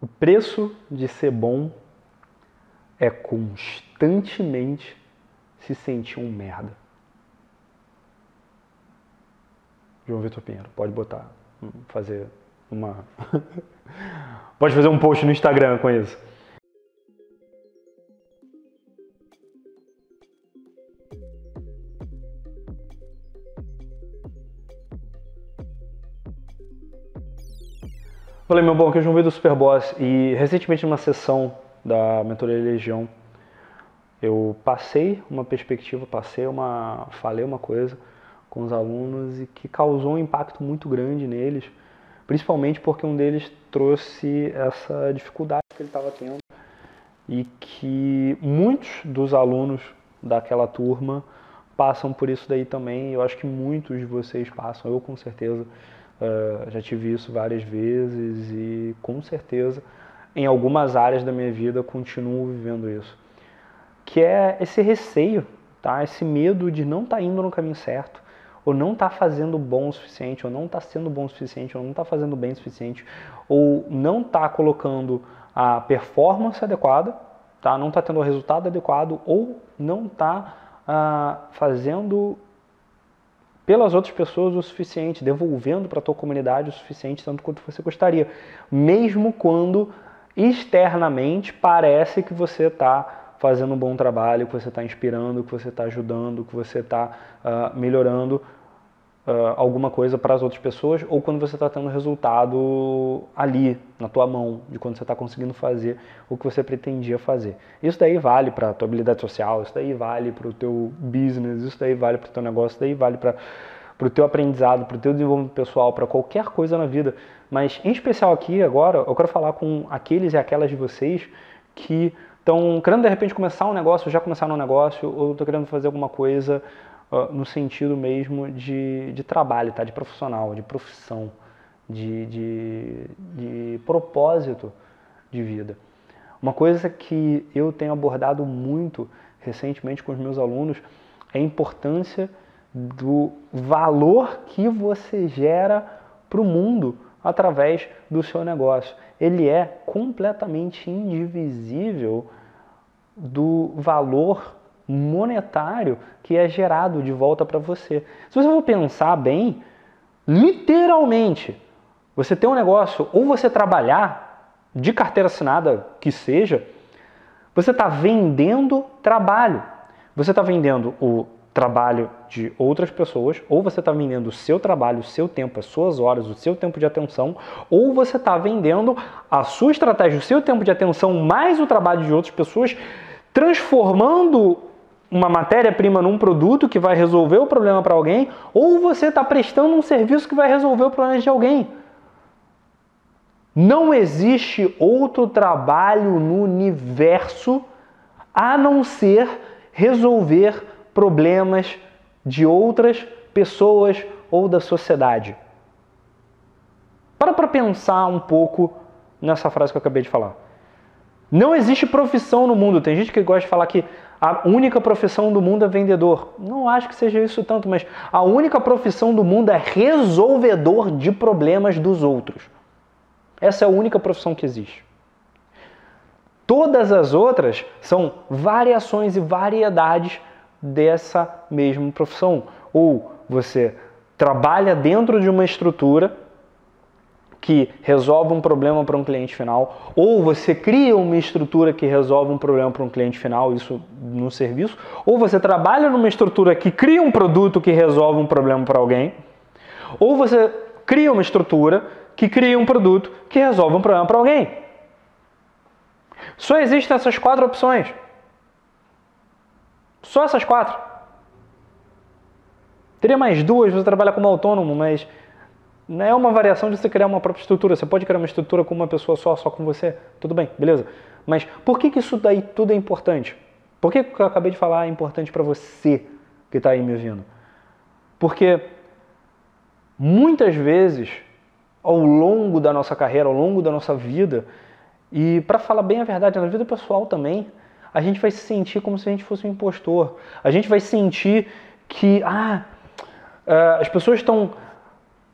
O preço de ser bom é constantemente se sentir um merda. João Vitor Pinheiro, pode botar, fazer uma. pode fazer um post no Instagram com isso. Falei, meu bom, aqui é o João Vitor Superboss e recentemente numa sessão da mentoria Legião eu passei uma perspectiva, passei uma, falei uma coisa com os alunos e que causou um impacto muito grande neles, principalmente porque um deles trouxe essa dificuldade que ele estava tendo e que muitos dos alunos daquela turma passam por isso daí também. Eu acho que muitos de vocês passam, eu com certeza uh, já tive isso várias vezes e com certeza em algumas áreas da minha vida continuo vivendo isso, que é esse receio, tá? Esse medo de não estar tá indo no caminho certo, ou não estar tá fazendo bom o suficiente, ou não estar tá sendo bom o suficiente, ou não estar tá fazendo bem o suficiente, ou não estar tá colocando a performance adequada, tá? Não está tendo o resultado adequado, ou não está ah, fazendo pelas outras pessoas o suficiente, devolvendo para a tua comunidade o suficiente, tanto quanto você gostaria, mesmo quando externamente parece que você está fazendo um bom trabalho, que você está inspirando, que você está ajudando, que você está uh, melhorando uh, alguma coisa para as outras pessoas, ou quando você está tendo resultado ali, na tua mão, de quando você está conseguindo fazer o que você pretendia fazer. Isso daí vale para a tua habilidade social, isso daí vale para o teu business, isso daí vale para o teu negócio, isso daí vale para para o teu aprendizado, para o teu desenvolvimento pessoal, para qualquer coisa na vida. Mas em especial aqui agora, eu quero falar com aqueles e aquelas de vocês que estão querendo de repente começar um negócio, já começaram um negócio, ou estão querendo fazer alguma coisa no sentido mesmo de, de trabalho, tá? de profissional, de profissão, de, de, de propósito de vida. Uma coisa que eu tenho abordado muito recentemente com os meus alunos é a importância do valor que você gera para o mundo através do seu negócio. Ele é completamente indivisível do valor monetário que é gerado de volta para você. Se você for pensar bem, literalmente, você tem um negócio ou você trabalhar de carteira assinada que seja, você está vendendo trabalho. Você está vendendo o trabalho de outras pessoas, ou você está vendendo o seu trabalho, o seu tempo, as suas horas, o seu tempo de atenção, ou você está vendendo a sua estratégia, o seu tempo de atenção mais o trabalho de outras pessoas, transformando uma matéria-prima num produto que vai resolver o problema para alguém, ou você está prestando um serviço que vai resolver o problema de alguém. Não existe outro trabalho no universo a não ser resolver problemas de outras pessoas ou da sociedade. Para para pensar um pouco nessa frase que eu acabei de falar. Não existe profissão no mundo. Tem gente que gosta de falar que a única profissão do mundo é vendedor. Não acho que seja isso tanto, mas a única profissão do mundo é resolvedor de problemas dos outros. Essa é a única profissão que existe. Todas as outras são variações e variedades dessa mesma profissão. Ou você trabalha dentro de uma estrutura que resolve um problema para um cliente final, ou você cria uma estrutura que resolve um problema para um cliente final, isso no serviço, ou você trabalha numa estrutura que cria um produto que resolve um problema para alguém, ou você cria uma estrutura que cria um produto que resolve um problema para alguém. Só existem essas quatro opções. Só essas quatro. Teria mais duas, você trabalha como autônomo, mas não é uma variação de você criar uma própria estrutura. Você pode criar uma estrutura com uma pessoa só, só com você. Tudo bem, beleza. Mas por que, que isso daí tudo é importante? Por que, que eu acabei de falar é importante para você que está aí me ouvindo? Porque muitas vezes, ao longo da nossa carreira, ao longo da nossa vida, e para falar bem a verdade, na vida pessoal também, a gente vai se sentir como se a gente fosse um impostor. A gente vai sentir que, ah, eh, as pessoas estão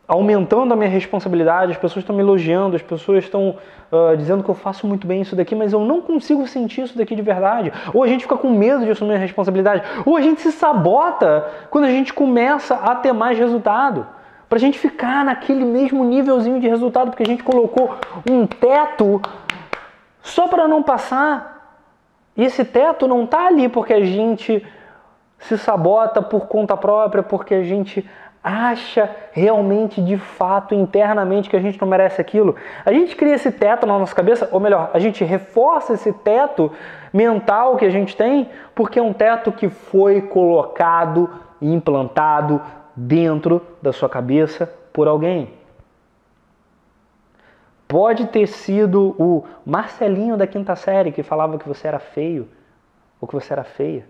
aumentando a minha responsabilidade, as pessoas estão me elogiando, as pessoas estão uh, dizendo que eu faço muito bem isso daqui, mas eu não consigo sentir isso daqui de verdade. Ou a gente fica com medo de assumir a responsabilidade, ou a gente se sabota quando a gente começa a ter mais resultado. Para a gente ficar naquele mesmo nívelzinho de resultado, porque a gente colocou um teto só para não passar. E esse teto não está ali porque a gente se sabota por conta própria, porque a gente acha realmente, de fato, internamente que a gente não merece aquilo. A gente cria esse teto na nossa cabeça, ou melhor, a gente reforça esse teto mental que a gente tem, porque é um teto que foi colocado e implantado dentro da sua cabeça por alguém. Pode ter sido o Marcelinho da quinta série que falava que você era feio ou que você era feia.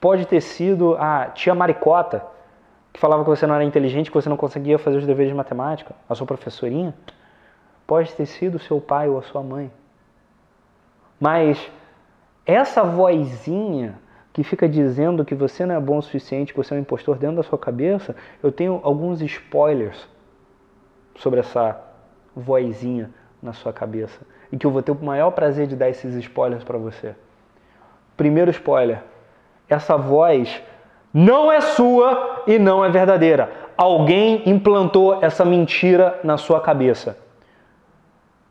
Pode ter sido a tia Maricota que falava que você não era inteligente, que você não conseguia fazer os deveres de matemática, a sua professorinha, pode ter sido seu pai ou a sua mãe. Mas essa vozinha que fica dizendo que você não é bom o suficiente, que você é um impostor dentro da sua cabeça, eu tenho alguns spoilers sobre essa vozinha na sua cabeça. E que eu vou ter o maior prazer de dar esses spoilers para você. Primeiro spoiler: essa voz não é sua e não é verdadeira. Alguém implantou essa mentira na sua cabeça.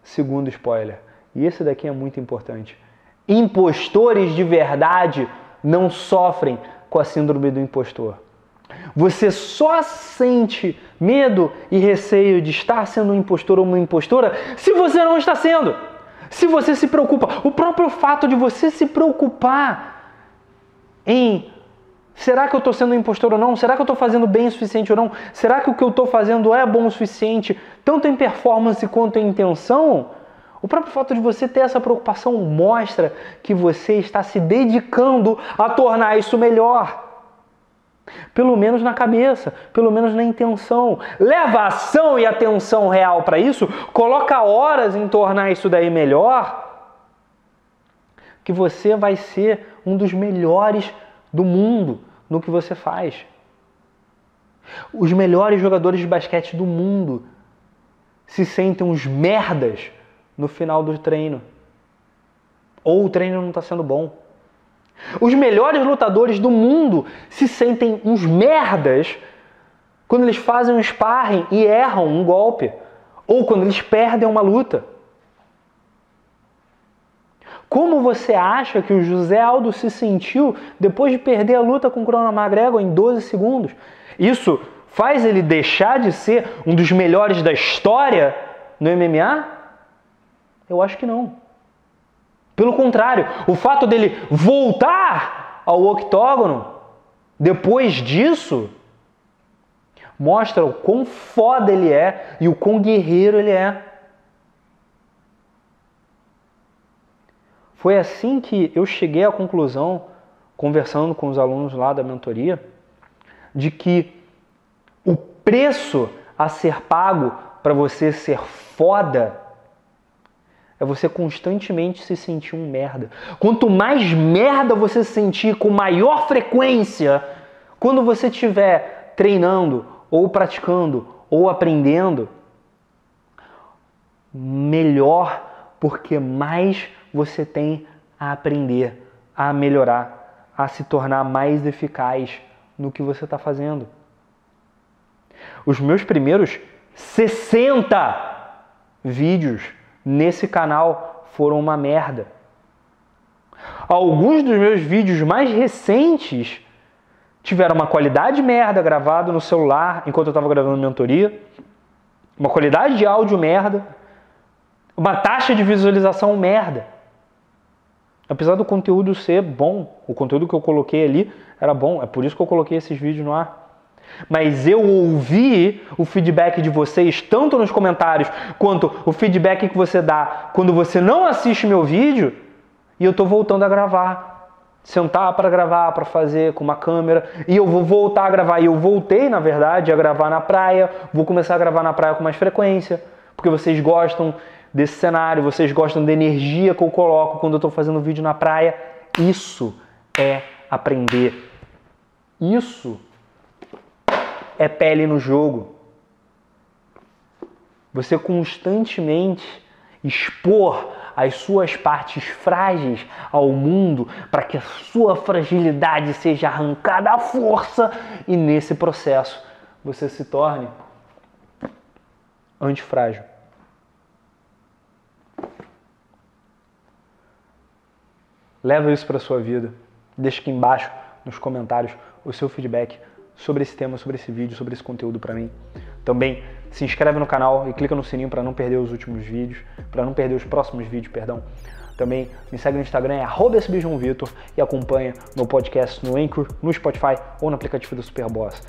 Segundo spoiler, e esse daqui é muito importante: impostores de verdade não sofrem com a síndrome do impostor. Você só sente medo e receio de estar sendo um impostor ou uma impostora se você não está sendo. Se você se preocupa. O próprio fato de você se preocupar em Será que eu estou sendo um impostor ou não? Será que eu estou fazendo bem o suficiente ou não? Será que o que eu estou fazendo é bom o suficiente, tanto em performance quanto em intenção? O próprio fato de você ter essa preocupação mostra que você está se dedicando a tornar isso melhor. Pelo menos na cabeça, pelo menos na intenção. Leva ação e atenção real para isso, coloca horas em tornar isso daí melhor, que você vai ser um dos melhores do mundo no que você faz. Os melhores jogadores de basquete do mundo se sentem uns merdas no final do treino. Ou o treino não está sendo bom. Os melhores lutadores do mundo se sentem uns merdas quando eles fazem um sparring e erram um golpe. Ou quando eles perdem uma luta. Como você acha que o José Aldo se sentiu depois de perder a luta com o Conor McGregor em 12 segundos? Isso faz ele deixar de ser um dos melhores da história no MMA? Eu acho que não. Pelo contrário, o fato dele voltar ao octógono depois disso mostra o quão foda ele é e o quão guerreiro ele é. Foi assim que eu cheguei à conclusão, conversando com os alunos lá da mentoria, de que o preço a ser pago para você ser foda é você constantemente se sentir um merda. Quanto mais merda você se sentir com maior frequência, quando você estiver treinando, ou praticando, ou aprendendo, melhor, porque mais você tem a aprender, a melhorar, a se tornar mais eficaz no que você está fazendo. Os meus primeiros 60 vídeos nesse canal foram uma merda. Alguns dos meus vídeos mais recentes tiveram uma qualidade merda gravado no celular enquanto eu estava gravando mentoria, uma qualidade de áudio merda, uma taxa de visualização merda. Apesar do conteúdo ser bom, o conteúdo que eu coloquei ali era bom, é por isso que eu coloquei esses vídeos no ar. Mas eu ouvi o feedback de vocês, tanto nos comentários quanto o feedback que você dá quando você não assiste meu vídeo, e eu estou voltando a gravar. Sentar para gravar, para fazer com uma câmera, e eu vou voltar a gravar. E eu voltei, na verdade, a gravar na praia, vou começar a gravar na praia com mais frequência, porque vocês gostam desse cenário, vocês gostam da energia que eu coloco quando eu estou fazendo vídeo na praia. Isso é aprender. Isso é pele no jogo. Você constantemente expor as suas partes frágeis ao mundo para que a sua fragilidade seja arrancada à força e nesse processo você se torne antifrágil. Leva isso para sua vida. Deixa aqui embaixo nos comentários o seu feedback sobre esse tema, sobre esse vídeo, sobre esse conteúdo para mim. Também se inscreve no canal e clica no sininho para não perder os últimos vídeos, para não perder os próximos vídeos, perdão. Também me segue no Instagram, é @sbjoãovitor e acompanha meu podcast no Anchor, no Spotify ou no aplicativo do Superboss.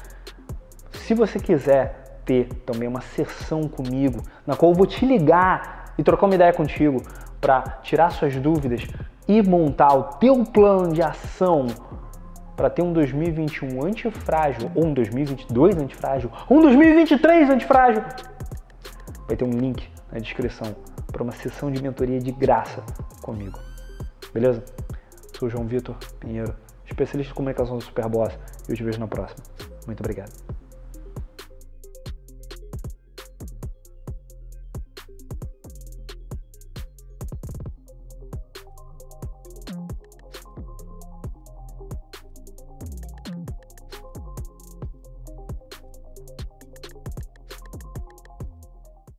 Se você quiser ter também uma sessão comigo, na qual eu vou te ligar e trocar uma ideia contigo para tirar suas dúvidas e montar o teu plano de ação para ter um 2021 antifrágil, ou um 2022 antifrágil, ou um 2023 antifrágil, vai ter um link na descrição para uma sessão de mentoria de graça comigo. Beleza? Sou João Vitor Pinheiro, especialista em comunicação do Superboss, e eu te vejo na próxima. Muito obrigado.